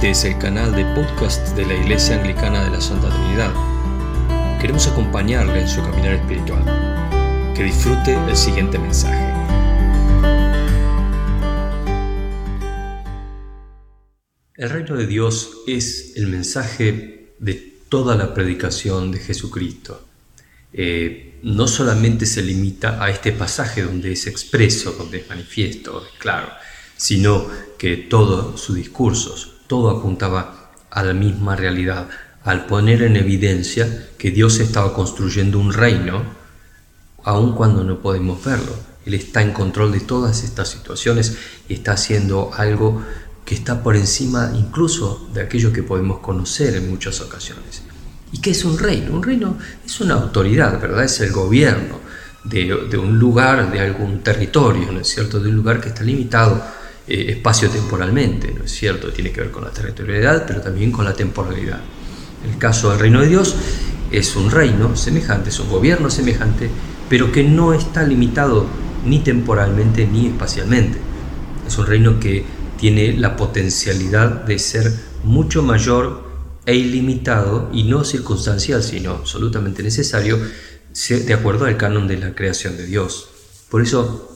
Este es el canal de podcast de la Iglesia Anglicana de la Santa Trinidad. Queremos acompañarle en su caminar espiritual. Que disfrute el siguiente mensaje. El reino de Dios es el mensaje de toda la predicación de Jesucristo. Eh, no solamente se limita a este pasaje donde es expreso, donde es manifiesto, es claro, sino que todos sus discursos, todo apuntaba a la misma realidad, al poner en evidencia que Dios estaba construyendo un reino, aun cuando no podemos verlo. Él está en control de todas estas situaciones y está haciendo algo que está por encima incluso de aquello que podemos conocer en muchas ocasiones. ¿Y qué es un reino? Un reino es una autoridad, ¿verdad? Es el gobierno de, de un lugar, de algún territorio, ¿no es cierto? De un lugar que está limitado eh, espacio-temporalmente, ¿no es cierto? Tiene que ver con la territorialidad, pero también con la temporalidad. El caso del reino de Dios es un reino semejante, es un gobierno semejante, pero que no está limitado ni temporalmente ni espacialmente. Es un reino que tiene la potencialidad de ser mucho mayor e ilimitado y no circunstancial, sino absolutamente necesario de acuerdo al canon de la creación de Dios. Por eso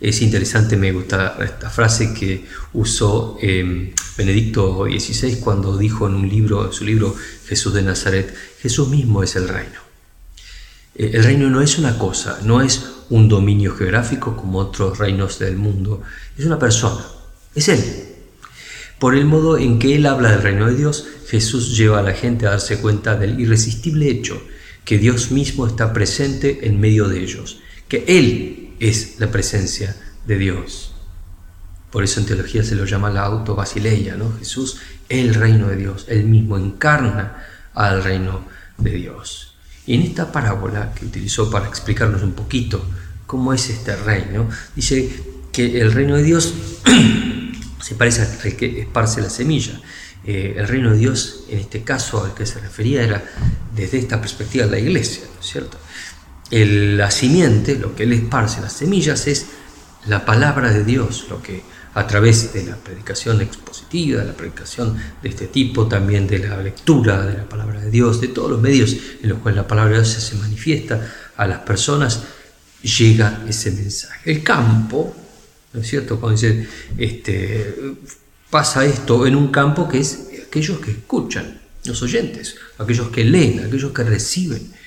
es interesante, me gusta esta frase que usó em, Benedicto XVI cuando dijo en un libro, en su libro Jesús de Nazaret, Jesús mismo es el reino. Eh, el reino no es una cosa, no es un dominio geográfico como otros reinos del mundo, es una persona, es Él. Por el modo en que Él habla del reino de Dios, Jesús lleva a la gente a darse cuenta del irresistible hecho que Dios mismo está presente en medio de ellos, que Él es la presencia de Dios. Por eso en teología se lo llama la autobasileia, ¿no? Jesús, el reino de Dios, él mismo encarna al reino de Dios. Y en esta parábola que utilizó para explicarnos un poquito cómo es este reino, dice que el reino de Dios se parece al que esparce la semilla. Eh, el reino de Dios, en este caso al que se refería, era desde esta perspectiva la iglesia, ¿no es cierto? La simiente, lo que él esparce, las semillas, es la palabra de Dios, lo que a través de la predicación expositiva, de la predicación de este tipo, también de la lectura de la palabra de Dios, de todos los medios en los cuales la palabra de Dios se manifiesta a las personas, llega ese mensaje. El campo, ¿no es cierto? Cuando dice, este, pasa esto en un campo que es aquellos que escuchan, los oyentes, aquellos que leen, aquellos que reciben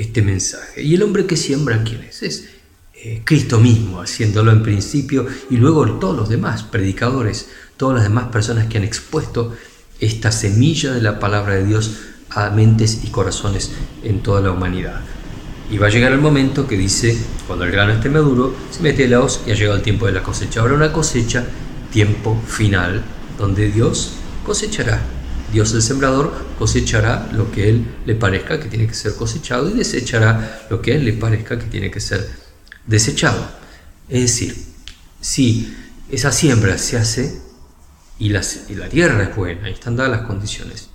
este mensaje. ¿Y el hombre que siembra quién es? Es eh, Cristo mismo, haciéndolo en principio, y luego todos los demás predicadores, todas las demás personas que han expuesto esta semilla de la palabra de Dios a mentes y corazones en toda la humanidad. Y va a llegar el momento que dice, cuando el grano esté maduro, se mete la hoz y ha llegado el tiempo de la cosecha. Ahora una cosecha, tiempo final, donde Dios cosechará Dios el sembrador cosechará lo que Él le parezca que tiene que ser cosechado y desechará lo que Él le parezca que tiene que ser desechado. Es decir, si esa siembra se hace y la, tierra es buena y están dadas las condiciones,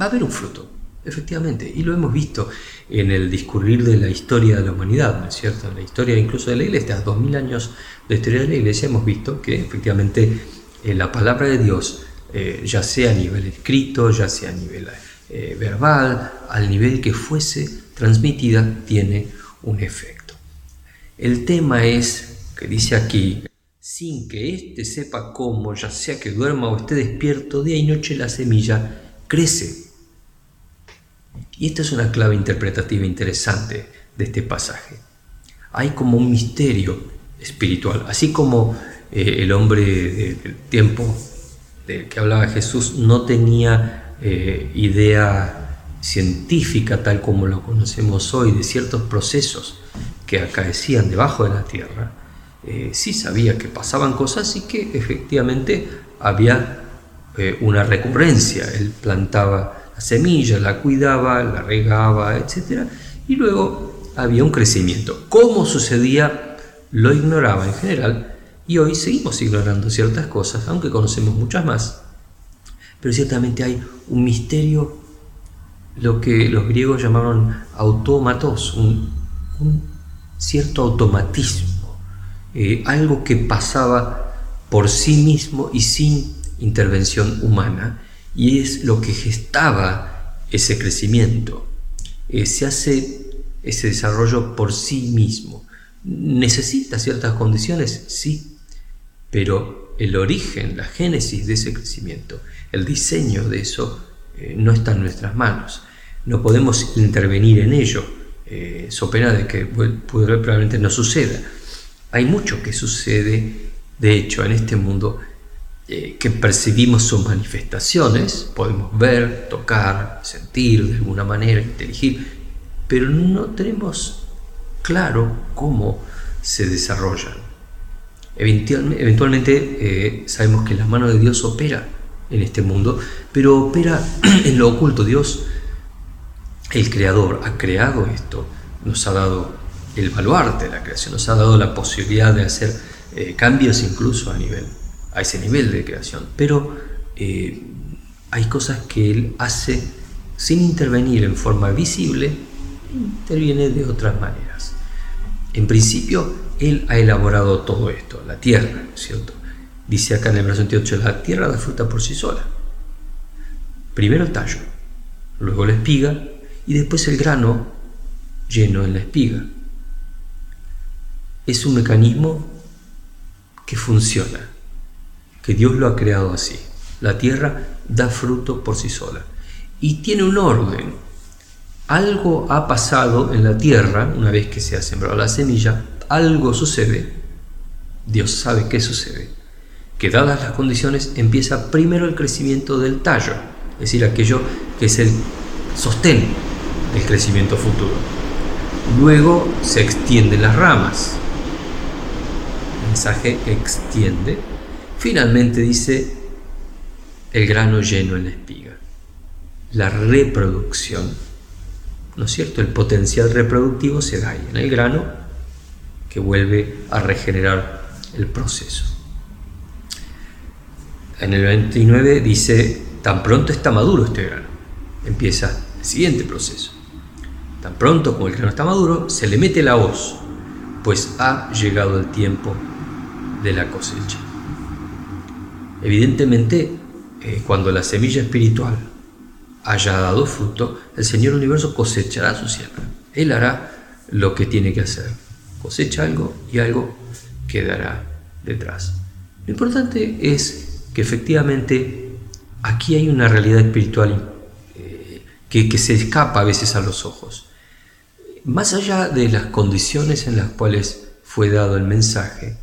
va a haber un fruto, efectivamente. Y lo hemos visto en el discurrir de la historia de la humanidad, ¿no cierto? En la historia incluso de la iglesia, dos mil años de historia de la iglesia, hemos visto que efectivamente en eh, la palabra de Dios eh, ya sea a nivel escrito, ya sea a nivel eh, verbal, al nivel que fuese transmitida, tiene un efecto. El tema es, que dice aquí, sin que éste sepa cómo, ya sea que duerma o esté despierto, día y noche la semilla crece. Y esta es una clave interpretativa interesante de este pasaje. Hay como un misterio espiritual, así como eh, el hombre del tiempo que hablaba Jesús no tenía eh, idea científica tal como lo conocemos hoy de ciertos procesos que acaecían debajo de la tierra, eh, sí sabía que pasaban cosas y que efectivamente había eh, una recurrencia. Él plantaba la semilla, la cuidaba, la regaba, etc. Y luego había un crecimiento. ¿Cómo sucedía? Lo ignoraba en general, y hoy seguimos ignorando ciertas cosas, aunque conocemos muchas más. Pero ciertamente hay un misterio, lo que los griegos llamaron autómatos, un, cierto automatismo, eh, algo que pasaba por sí mismo y sin intervención humana y es lo que gestaba ese crecimiento. Eh, se hace ese desarrollo por sí mismo. ¿Necesita ciertas condiciones? Sí, pero el origen, la génesis de ese crecimiento, el diseño de eso, eh, no está en nuestras manos. No podemos intervenir en ello, eh, so pena de que probablemente no suceda. Hay mucho que sucede, de hecho, en este mundo eh, que percibimos sus manifestaciones, podemos ver, tocar, sentir de alguna manera, inteligir, pero no tenemos claro cómo se desarrollan. Eventualmente eh, sabemos que la mano de Dios opera en este mundo, pero opera en lo oculto. Dios, el creador, ha creado esto, nos ha dado el baluarte de la creación, nos ha dado la posibilidad de hacer eh, cambios incluso a, nivel, a ese nivel de creación. Pero eh, hay cosas que Él hace sin intervenir en forma visible, interviene de otras maneras. En principio, Él ha elaborado todo esto, la tierra, ¿cierto? Dice acá en el verso 28, la tierra da fruta por sí sola. Primero el tallo, luego la espiga y después el grano lleno en la espiga. Es un mecanismo que funciona, que Dios lo ha creado así. La tierra da fruto por sí sola y tiene un orden. Algo ha pasado en la tierra una vez que se ha sembrado la semilla, algo sucede, Dios sabe qué sucede, que dadas las condiciones empieza primero el crecimiento del tallo, es decir, aquello que es el sostén del crecimiento futuro. Luego se extienden las ramas. El mensaje extiende. Finalmente dice el grano lleno en la espiga. La reproducción. ¿No es cierto? El potencial reproductivo se da ahí en el grano que vuelve a regenerar el proceso. En el 29 dice, tan pronto está maduro este grano, empieza el siguiente proceso. Tan pronto como el grano está maduro, se le mete la hoz, pues ha llegado el tiempo de la cosecha. Evidentemente, eh, cuando la semilla espiritual haya dado fruto, el Señor Universo cosechará su siembra. Él hará lo que tiene que hacer. Cosecha algo y algo quedará detrás. Lo importante es que efectivamente aquí hay una realidad espiritual eh, que, se escapa a veces a los ojos. Más allá de las condiciones en las cuales fue dado el mensaje,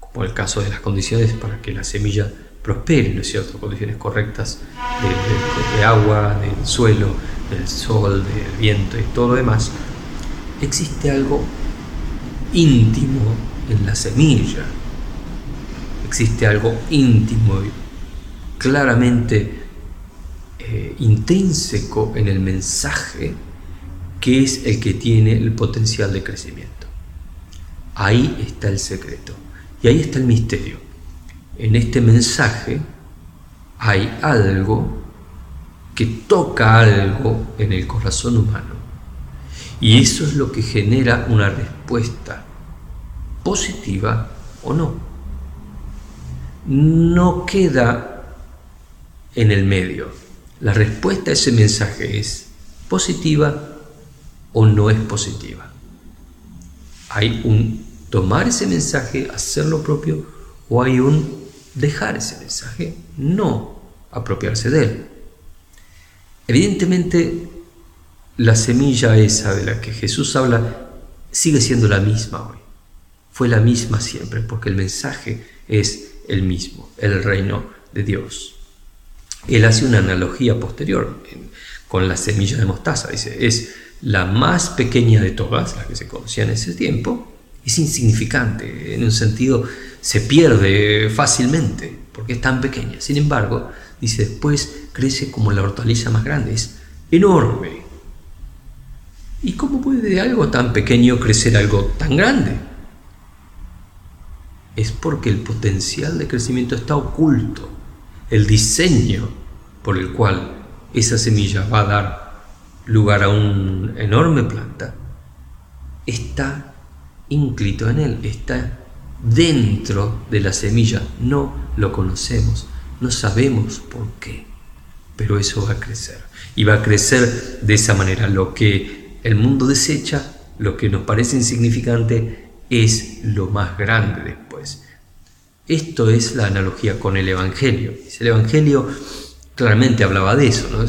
como el caso de las condiciones para que la semilla prospere, ¿no es cierto? Condiciones correctas de, de, agua, del suelo, del sol, del viento y todo lo demás, existe algo íntimo en la semilla, existe algo íntimo y claramente eh, intrínseco en el mensaje que es el que tiene el potencial de crecimiento. Ahí está el secreto y ahí está el misterio. En este mensaje hay algo que toca algo en el corazón humano y eso es lo que genera una respuesta positiva o no no queda en el medio. La respuesta a ese mensaje es positiva o no es positiva. Hay un tomar ese mensaje, hacerlo propio, o hay un dejar ese mensaje, no apropiarse de él. Evidentemente, la semilla esa de la que Jesús habla sigue siendo la misma hoy. Fue la misma siempre, porque el mensaje es el mismo, el reino de Dios. Él hace una analogía posterior con la semilla de mostaza. Dice, es la más pequeña de todas las que se conocían en ese tiempo, es insignificante, en un sentido se pierde fácilmente porque es tan pequeña. Sin embargo, dice, después crece como la hortaliza más grande, es enorme. ¿Y cómo puede de algo tan pequeño crecer algo tan grande? es porque el potencial de crecimiento está oculto. El diseño por el cual esa semilla va a dar lugar a una enorme planta está inclito en él, está dentro de la semilla, no lo conocemos, No sabemos por qué, pero eso va a crecer. Y va a crecer de esa manera. Lo que el mundo desecha, lo que nos parece insignificante, es lo más grande después. Esto es la analogía con el Evangelio. El Evangelio claramente hablaba de eso, ¿no?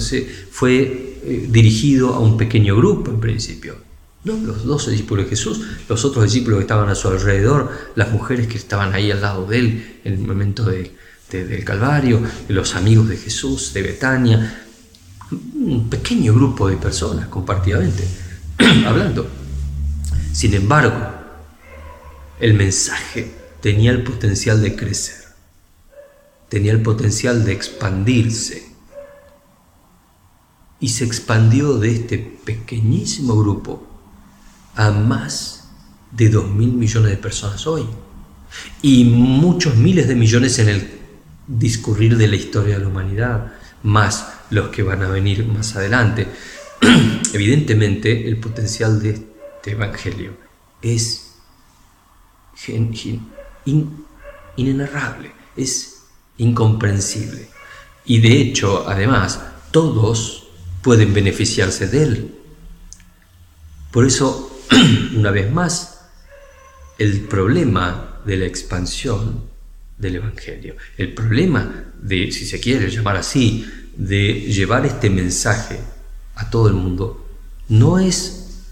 fue eh, dirigido a un pequeño grupo en principio. ¿No? Los dos discípulos de Jesús, los otros discípulos que estaban a su alrededor, las mujeres que estaban ahí al lado de él en el momento del Calvario, los amigos de Jesús, de Betania, un pequeño grupo de personas compartidamente hablando. Sin embargo, el mensaje tenía el potencial de crecer, tenía el potencial de expandirse. Y se expandió de este pequeñísimo grupo a más de 2 mil millones de personas hoy. Y muchos miles de millones en el discurrir de la historia de la humanidad, más los que van a venir más adelante. Evidentemente, el potencial de este Evangelio es inenarrable, es incomprensible. Y de hecho, además, todos pueden beneficiarse de él. Por eso, una vez más, el problema de la expansión del Evangelio, el problema de, si se quiere llamar así, de llevar este mensaje a todo el mundo, no es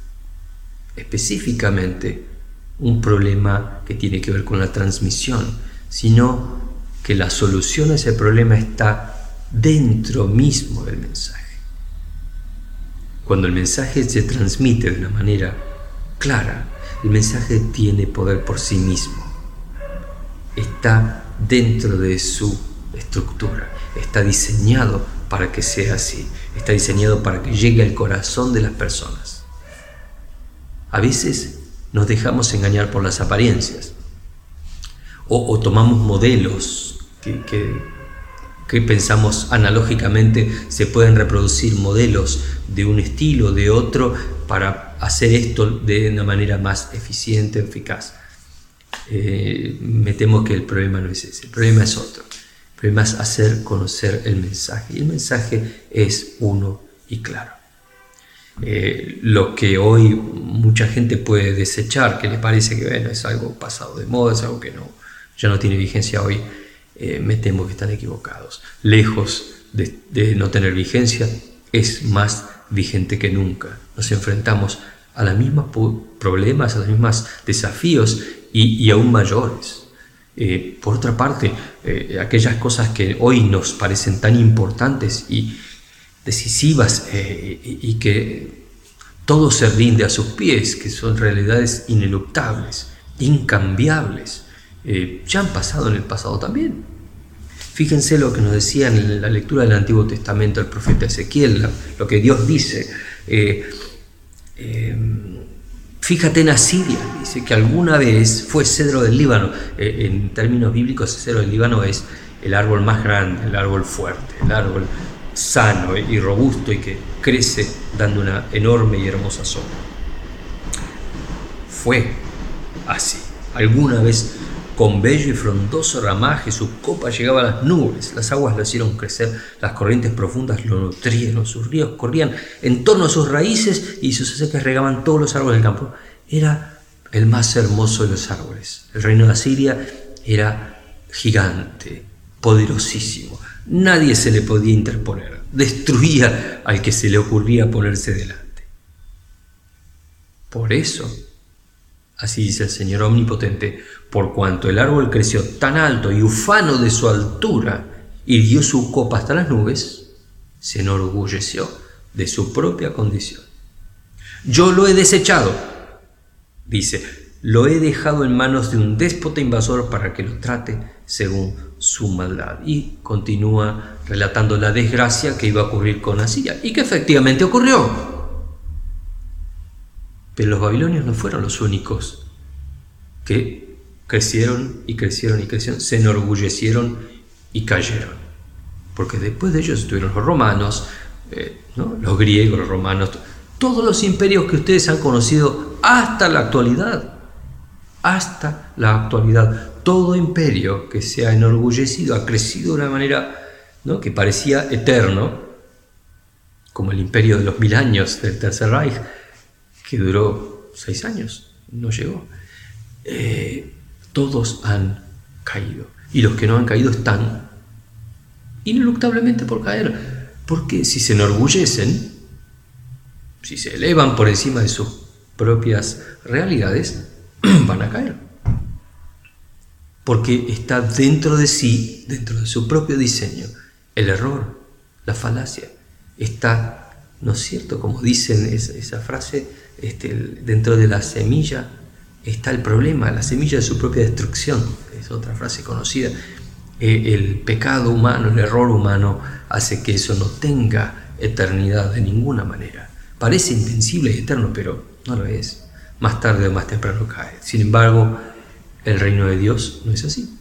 específicamente un problema que tiene que ver con la transmisión, sino que la solución a ese problema está dentro mismo del mensaje. Cuando el mensaje se transmite de una manera clara, el mensaje tiene poder por sí mismo. Está dentro de su estructura, está diseñado para que sea así, está diseñado para que llegue al corazón de las personas. A veces nos dejamos engañar por las apariencias o, tomamos modelos que, que pensamos analógicamente se pueden reproducir modelos de un estilo, de otro, para hacer esto de una manera más eficiente, eficaz. Eh, me temo que el problema no es ese, el problema es otro. El problema es hacer conocer el mensaje. Y el mensaje es uno y claro. Eh, lo que hoy mucha gente puede desechar, que le parece que bueno, es algo pasado de moda, es algo que no, ya no tiene vigencia hoy, eh, me temo que están equivocados. Lejos de, no tener vigencia, es más vigente que nunca. Nos enfrentamos a los mismos problemas, a los mismos desafíos y, aún mayores. Eh, por otra parte, aquellas cosas que hoy nos parecen tan importantes y decisivas eh, y que todo se rinde a sus pies, que son realidades ineluctables, incambiables, eh, ya han pasado en el pasado también. Fíjense lo que nos decía en la lectura del Antiguo Testamento el profeta Ezequiel, lo que Dios dice. Eh, fíjate en Asiria, dice que alguna vez fue cedro del Líbano. en términos bíblicos, cedro del Líbano es el árbol más grande, el árbol fuerte, el árbol sano y robusto y que crece dando una enorme y hermosa sombra. Fue así. Alguna vez con bello y frondoso ramaje su copa llegaba a las nubes, las aguas lo hicieron crecer, las corrientes profundas lo nutrieron, sus ríos corrían en torno a sus raíces y sus acequias regaban todos los árboles del campo. Era el más hermoso de los árboles. El reino de Asiria era gigante, poderosísimo, Nadie se le podía interponer. Destruía al que se le ocurría ponerse delante. Por eso, así dice el Señor Omnipotente, por cuanto el árbol creció tan alto y ufano de su altura dio su copa hasta las nubes, se enorgulleció de su propia condición. Yo lo he desechado, dice, lo he dejado en manos de un déspota invasor para que lo trate según su maldad. Y continúa relatando la desgracia que iba a ocurrir con Asiria y que efectivamente ocurrió. Pero los babilonios no fueron los únicos que crecieron y crecieron y crecieron, se enorgullecieron y cayeron. Porque después de ellos estuvieron los romanos, eh, los griegos, los romanos, todos los imperios que ustedes han conocido hasta la actualidad hasta la actualidad. todo imperio que se ha enorgullecido ha crecido de una manera ¿no? que parecía eterno, como el imperio de los mil años del Tercer Reich, que duró seis años, no llegó. Eh, todos han caído. Y los que no han caído están ineluctablemente por caer. Porque si se enorgullecen, si se elevan por encima de sus propias realidades, van a caer. Porque está dentro de sí, dentro de su propio diseño, el error, la falacia. Está, ¿no es cierto? Como dicen esa, frase, este, dentro de la semilla está el problema, la semilla de su propia destrucción. Es otra frase conocida. Eh, el pecado humano, el error humano hace que eso no tenga eternidad de ninguna manera. Parece invencible y eterno, pero no lo es. Más tarde o más temprano cae. Sin embargo, el reino de Dios no es así.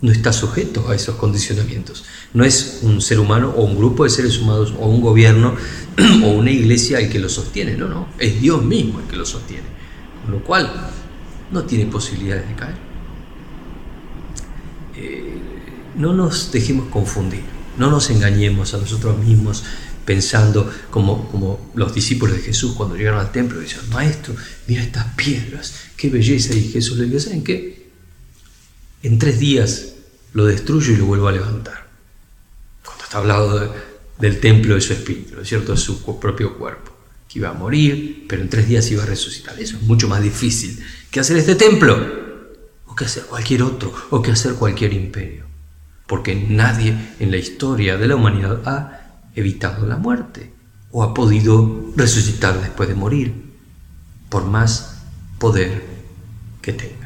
No está sujeto a esos condicionamientos. No es un ser humano o un grupo de seres humanos o un gobierno o una iglesia el que lo sostiene. No, no. Es Dios mismo el que lo sostiene. Con lo cual, no tiene posibilidades de caer. Eh, no nos dejemos confundir. No nos engañemos a nosotros mismos pensando como, como los discípulos de Jesús cuando llegaron al templo y decían, maestro, mira estas piedras, qué belleza. Y Jesús le dijo, ¿saben qué? En tres días lo destruyo y lo vuelvo a levantar. Cuando está hablando del templo de su espíritu, ¿no es cierto? De su propio cuerpo, que iba a morir, pero en tres días iba a resucitar. Eso es mucho más difícil que hacer este templo, o que hacer cualquier otro, o que hacer cualquier imperio. Porque nadie en la historia de la humanidad ha evitado la muerte o ha podido resucitar después de morir, por más poder que tenga.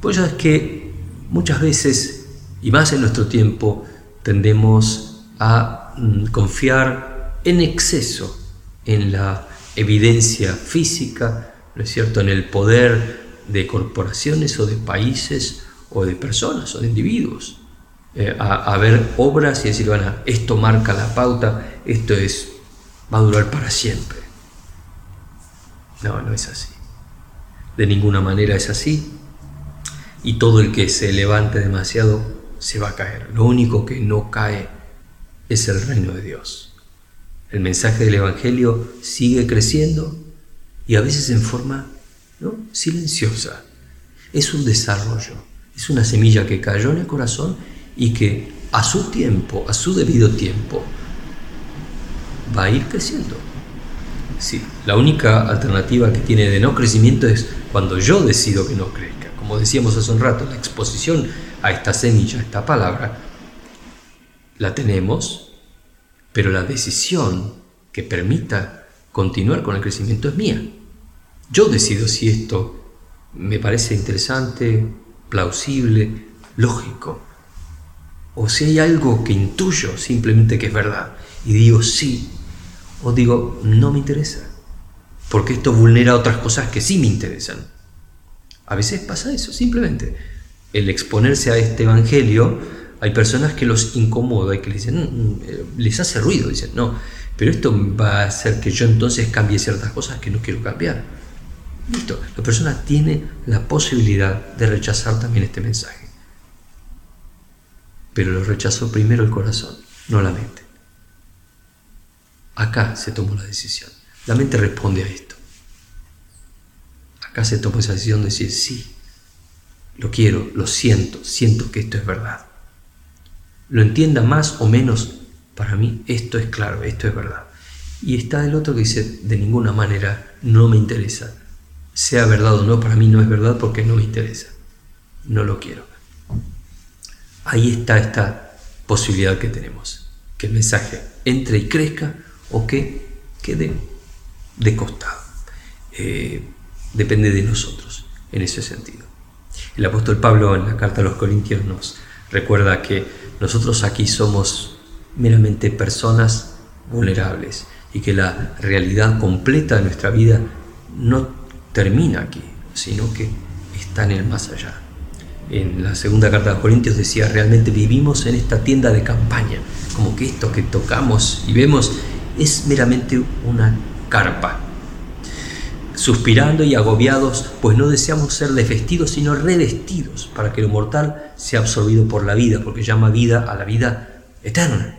Pues ya es que muchas veces, y más en nuestro tiempo, tendemos a mm, confiar en exceso en la evidencia física, ¿no es cierto?, en el poder de corporaciones o de países o de personas o de individuos. Eh, a, ver obras y decir, bueno, esto marca la pauta, esto es, va a durar para siempre. No, no es así. De ninguna manera es así. Y todo el que se levante demasiado se va a caer. Lo único que no cae es el reino de Dios. El mensaje del Evangelio sigue creciendo y a veces en forma silenciosa. Es un desarrollo, es una semilla que cayó en el corazón y que a su tiempo, a su debido tiempo, va a ir creciendo. Sí, la única alternativa que tiene de no crecimiento es cuando yo decido que no crezca. Como decíamos hace un rato, la exposición a esta semilla, a esta palabra, la tenemos, pero la decisión que permita continuar con el crecimiento es mía. Yo decido si esto me parece interesante, plausible, lógico o si hay algo que intuyo simplemente que es verdad y digo sí, o digo no me interesa, porque esto vulnera otras cosas que sí me interesan. A veces pasa eso, simplemente. El exponerse a este evangelio, hay personas que los incomoda y que les, dicen, eh, les hace ruido, dicen, no, pero esto va a hacer que yo entonces cambie ciertas cosas que no quiero cambiar. Listo, la persona tiene la posibilidad de rechazar también este mensaje pero lo rechazó primero el corazón, no la mente. Acá se tomó la decisión. La mente responde a esto. Acá se tomó esa decisión de decir, sí, lo quiero, lo siento, siento que esto es verdad. Lo entienda más o menos, para mí esto es claro, esto es verdad. Y está el otro que dice, de ninguna manera, no me interesa. Sea verdad o no, para mí no es verdad porque no me interesa. No lo quiero ahí está esta posibilidad que tenemos, que el mensaje entre y crezca o que quede de costado. Eh, depende de nosotros en ese sentido. El apóstol Pablo en la carta a los Corintios nos recuerda que nosotros aquí somos meramente personas vulnerables y que la realidad completa de nuestra vida no termina aquí, sino que está en el más allá en la segunda carta de los Corintios decía, realmente vivimos en esta tienda de campaña, como que esto que tocamos y vemos es meramente una carpa. Suspirando y agobiados, pues no deseamos ser desvestidos, sino revestidos, para que lo mortal sea absorbido por la vida, porque llama vida a la vida eterna.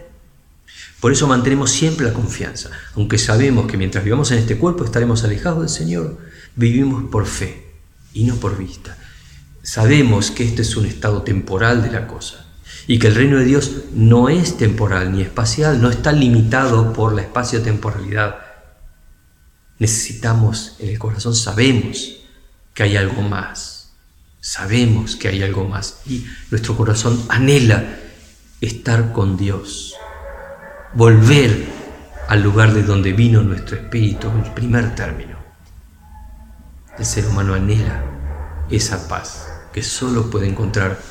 Por eso mantenemos siempre la confianza, aunque sabemos que mientras vivamos en este cuerpo estaremos alejados del Señor, vivimos por fe y no por vista. Sabemos que este es un estado temporal de la cosa y que el reino de Dios no es temporal ni espacial, no está limitado por la espacio-temporalidad. Necesitamos, en el corazón sabemos que hay algo más, sabemos que hay algo más y nuestro corazón anhela estar con Dios volver al lugar de donde vino nuestro espíritu en primer término. El ser humano anhela esa paz que solo puede encontrar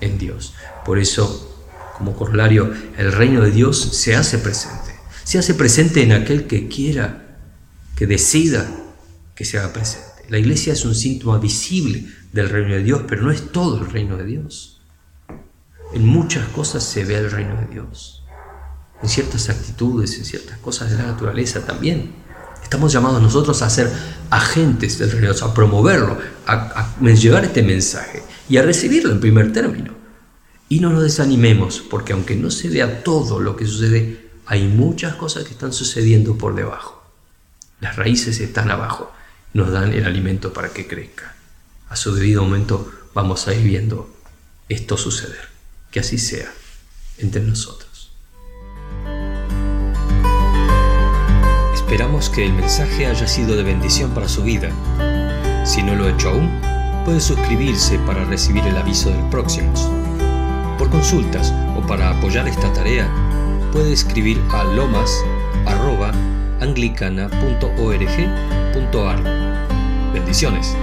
en Dios. Por eso, como corolario, el reino de Dios se hace presente. Se hace presente en aquel que quiera, que decida que se haga presente. La iglesia es un síntoma visible del reino de Dios, pero no es todo el reino de Dios. En muchas cosas se ve el reino de Dios en ciertas actitudes, en ciertas cosas de la naturaleza también. Estamos llamados nosotros a ser agentes del reino, a promoverlo, a, a llevar este mensaje y a recibirlo en primer término. Y no nos desanimemos, porque aunque no se vea todo lo que sucede, hay muchas cosas que están sucediendo por debajo. Las raíces están abajo, nos dan el alimento para que crezca. A su debido momento vamos a ir viendo esto suceder. Que así sea entre nosotros. Esperamos que el mensaje haya sido de bendición para su vida. Si no lo ha hecho aún, puede suscribirse para recibir el aviso del próximo. Por consultas o para apoyar esta tarea, puede escribir a lomas.anglicana.org.ar. Bendiciones.